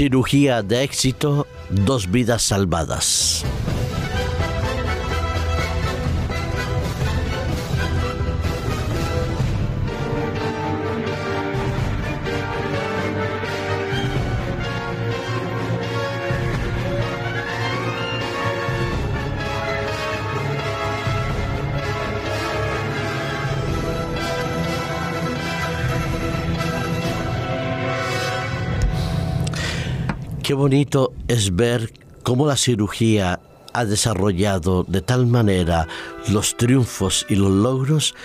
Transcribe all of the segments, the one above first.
Cirugía de éxito, dos vidas salvadas. Qué bonito es ver cómo la cirugía ha desarrollado de tal manera los triunfos y los logros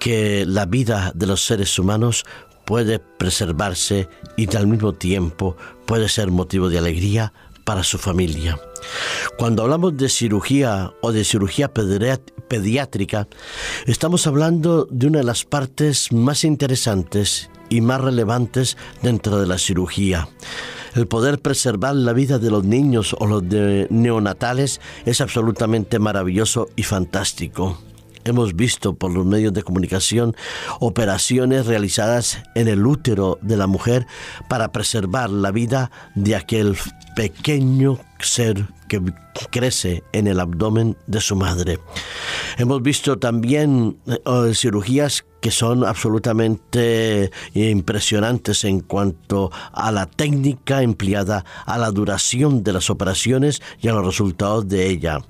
que la vida de los seres humanos puede preservarse y al mismo tiempo puede ser motivo de alegría para su familia. Cuando hablamos de cirugía o de cirugía pediátrica, estamos hablando de una de las partes más interesantes y más relevantes dentro de la cirugía. El poder preservar la vida de los niños o los neonatales es absolutamente maravilloso y fantástico. Hemos visto por los medios de comunicación operaciones realizadas en el útero de la mujer para preservar la vida de aquel pequeño ser que crece en el abdomen de su madre. Hemos visto también eh, cirugías que son absolutamente impresionantes en cuanto a la técnica empleada, a la duración de las operaciones y a los resultados de ella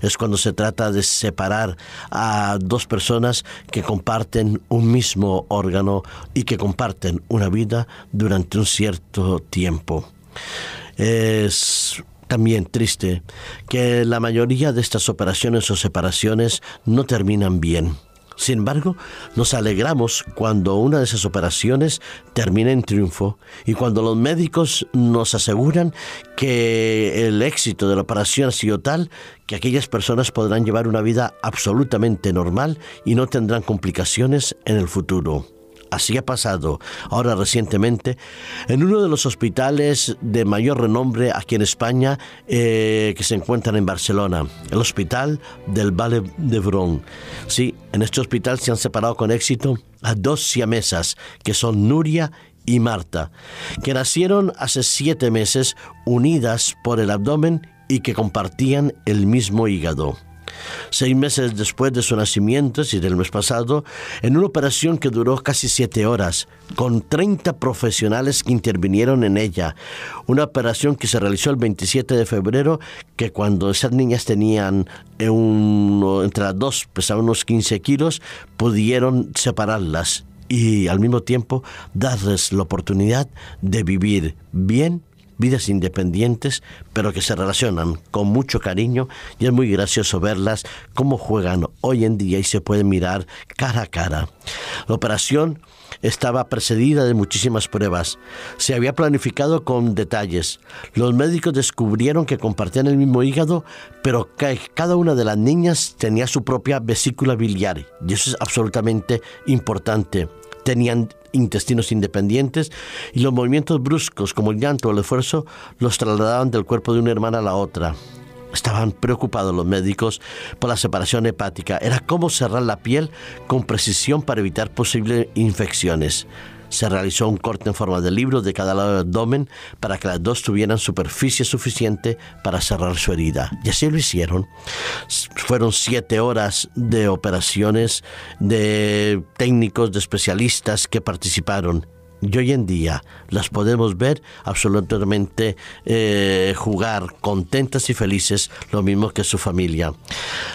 es cuando se trata de separar a dos personas que comparten un mismo órgano y que comparten una vida durante un cierto tiempo. Es también triste que la mayoría de estas operaciones o separaciones no terminan bien. Sin embargo, nos alegramos cuando una de esas operaciones termina en triunfo y cuando los médicos nos aseguran que el éxito de la operación ha sido tal que aquellas personas podrán llevar una vida absolutamente normal y no tendrán complicaciones en el futuro. Así ha pasado ahora recientemente en uno de los hospitales de mayor renombre aquí en España eh, que se encuentran en Barcelona, el Hospital del Valle de Bron. Sí, en este hospital se han separado con éxito a dos siamesas que son Nuria y Marta, que nacieron hace siete meses unidas por el abdomen y que compartían el mismo hígado. Seis meses después de su nacimiento, y del mes pasado, en una operación que duró casi siete horas, con 30 profesionales que intervinieron en ella. Una operación que se realizó el 27 de febrero, que cuando esas niñas tenían eh, entre las dos, pesaban unos 15 kilos, pudieron separarlas y al mismo tiempo darles la oportunidad de vivir bien vidas independientes, pero que se relacionan con mucho cariño y es muy gracioso verlas cómo juegan hoy en día y se pueden mirar cara a cara. La operación estaba precedida de muchísimas pruebas. Se había planificado con detalles. Los médicos descubrieron que compartían el mismo hígado, pero que cada una de las niñas tenía su propia vesícula biliar. Y eso es absolutamente importante. Tenían intestinos independientes y los movimientos bruscos como el llanto o el esfuerzo los trasladaban del cuerpo de una hermana a la otra. Estaban preocupados los médicos por la separación hepática. Era cómo cerrar la piel con precisión para evitar posibles infecciones se realizó un corte en forma de libro de cada lado del abdomen para que las dos tuvieran superficie suficiente para cerrar su herida. Y así lo hicieron. Fueron siete horas de operaciones de técnicos, de especialistas que participaron y hoy en día las podemos ver absolutamente eh, jugar contentas y felices, lo mismo que su familia.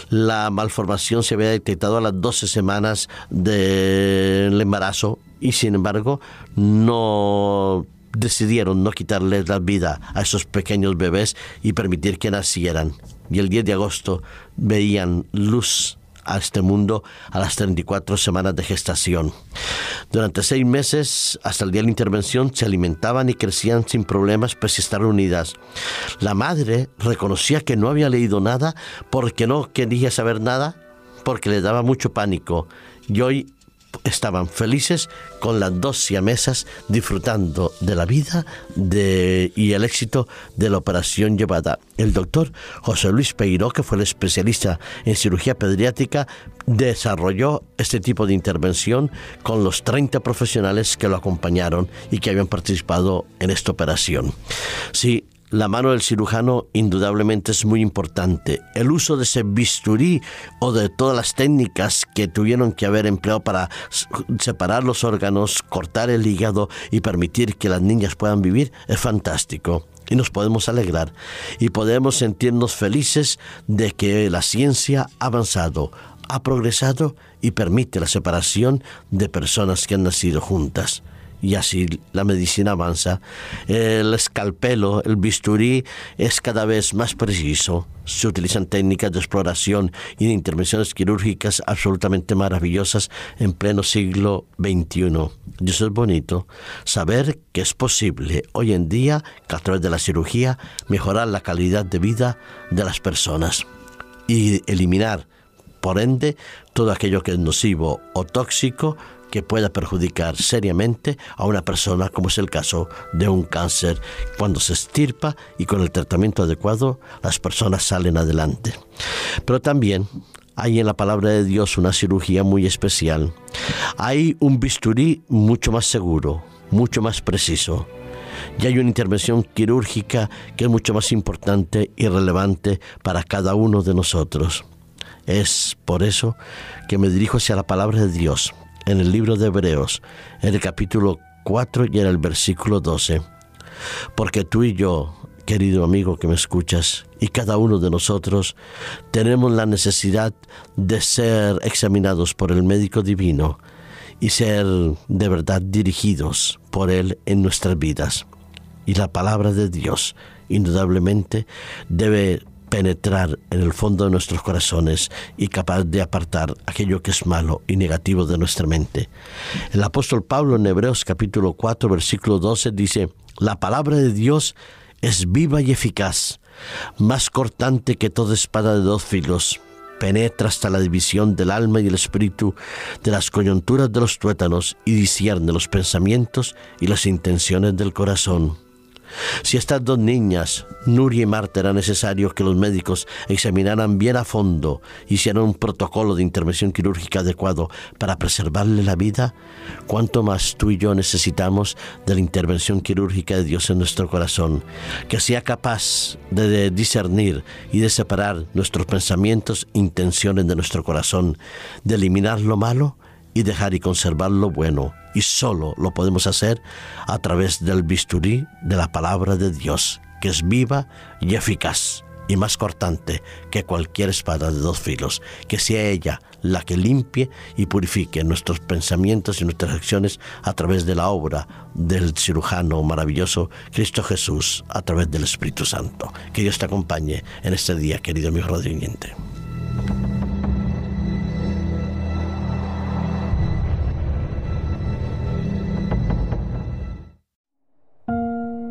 La malformación se había detectado a las 12 semanas del embarazo y sin embargo no decidieron no quitarles la vida a esos pequeños bebés y permitir que nacieran. Y el 10 de agosto veían luz a este mundo a las 34 semanas de gestación. Durante seis meses, hasta el día de la intervención, se alimentaban y crecían sin problemas a estar unidas. La madre reconocía que no había leído nada porque no quería saber nada, porque le daba mucho pánico. Y hoy estaban felices con las dos siamesas disfrutando de la vida de, y el éxito de la operación llevada. El doctor José Luis Peiró, que fue el especialista en cirugía pediátrica, desarrolló este tipo de intervención con los 30 profesionales que lo acompañaron y que habían participado en esta operación. Sí, la mano del cirujano indudablemente es muy importante. El uso de ese bisturí o de todas las técnicas que tuvieron que haber empleado para separar los órganos, cortar el hígado y permitir que las niñas puedan vivir es fantástico. Y nos podemos alegrar y podemos sentirnos felices de que la ciencia ha avanzado, ha progresado y permite la separación de personas que han nacido juntas y así la medicina avanza. El escalpelo, el bisturí es cada vez más preciso. Se utilizan técnicas de exploración y de intervenciones quirúrgicas absolutamente maravillosas en pleno siglo XXI. Y eso es bonito, saber que es posible hoy en día que a través de la cirugía mejorar la calidad de vida de las personas y eliminar, por ende, todo aquello que es nocivo o tóxico que pueda perjudicar seriamente a una persona, como es el caso de un cáncer. Cuando se estirpa y con el tratamiento adecuado, las personas salen adelante. Pero también hay en la palabra de Dios una cirugía muy especial. Hay un bisturí mucho más seguro, mucho más preciso. Y hay una intervención quirúrgica que es mucho más importante y relevante para cada uno de nosotros. Es por eso que me dirijo hacia la palabra de Dios en el libro de Hebreos, en el capítulo 4 y en el versículo 12. Porque tú y yo, querido amigo que me escuchas, y cada uno de nosotros, tenemos la necesidad de ser examinados por el médico divino y ser de verdad dirigidos por Él en nuestras vidas. Y la palabra de Dios, indudablemente, debe penetrar en el fondo de nuestros corazones y capaz de apartar aquello que es malo y negativo de nuestra mente. El apóstol Pablo en Hebreos capítulo 4 versículo 12 dice, la palabra de Dios es viva y eficaz, más cortante que toda espada de dos filos, penetra hasta la división del alma y el espíritu, de las coyunturas de los tuétanos y discierne los pensamientos y las intenciones del corazón. Si estas dos niñas, Nuria y Marta, era necesario que los médicos examinaran bien a fondo hicieran un protocolo de intervención quirúrgica adecuado para preservarle la vida, ¿cuánto más tú y yo necesitamos de la intervención quirúrgica de Dios en nuestro corazón, que sea capaz de discernir y de separar nuestros pensamientos, intenciones de nuestro corazón, de eliminar lo malo y dejar y conservar lo bueno. Y solo lo podemos hacer a través del bisturí de la palabra de Dios, que es viva y eficaz y más cortante que cualquier espada de dos filos, que sea ella la que limpie y purifique nuestros pensamientos y nuestras acciones a través de la obra del cirujano maravilloso Cristo Jesús, a través del Espíritu Santo. Que Dios te acompañe en este día, querido amigo radioyente.